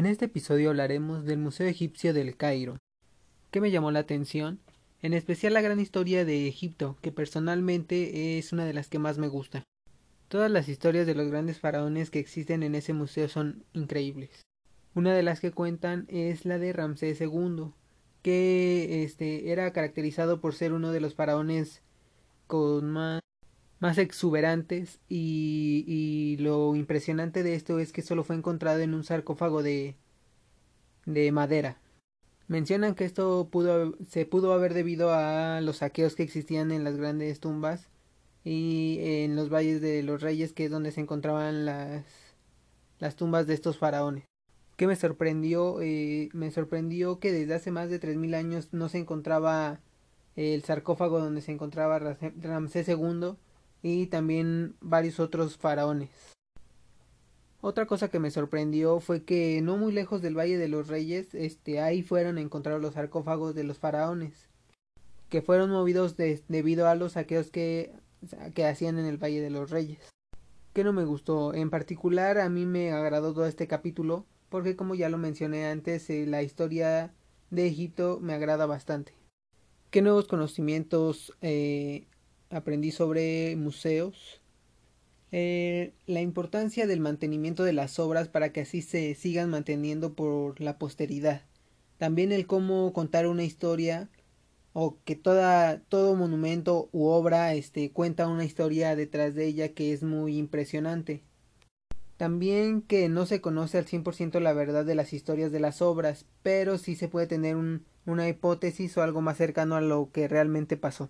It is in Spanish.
En este episodio hablaremos del Museo Egipcio del Cairo. ¿Qué me llamó la atención? En especial la gran historia de Egipto, que personalmente es una de las que más me gusta. Todas las historias de los grandes faraones que existen en ese museo son increíbles. Una de las que cuentan es la de Ramsés II, que este era caracterizado por ser uno de los faraones con más más exuberantes y, lo impresionante de esto es que solo fue encontrado en un sarcófago de, de madera. Mencionan que esto pudo, se pudo haber debido a los saqueos que existían en las grandes tumbas y en los valles de los reyes que es donde se encontraban las, las tumbas de estos faraones. ¿Qué me sorprendió? Eh, me sorprendió que desde hace más de tres mil años no se encontraba el sarcófago donde se encontraba Ramsés II y también varios otros faraones. Otra cosa que me sorprendió fue que no muy lejos del Valle de los Reyes, este, ahí fueron encontrados los sarcófagos de los faraones, que fueron movidos debido a los saqueos que, que hacían en el Valle de los Reyes. Que no me gustó, en particular a mí me agradó todo este capítulo, porque como ya lo mencioné antes, eh, la historia de Egipto me agrada bastante. ¿Qué nuevos conocimientos eh, aprendí sobre museos, eh, la importancia del mantenimiento de las obras para que así se sigan manteniendo por la posteridad. También el cómo contar una historia o que toda todo monumento u obra este cuenta una historia detrás de ella que es muy impresionante. También que no se conoce al 100% la verdad de las historias de las obras, pero sí se puede tener un, una hipótesis o algo más cercano a lo que realmente pasó.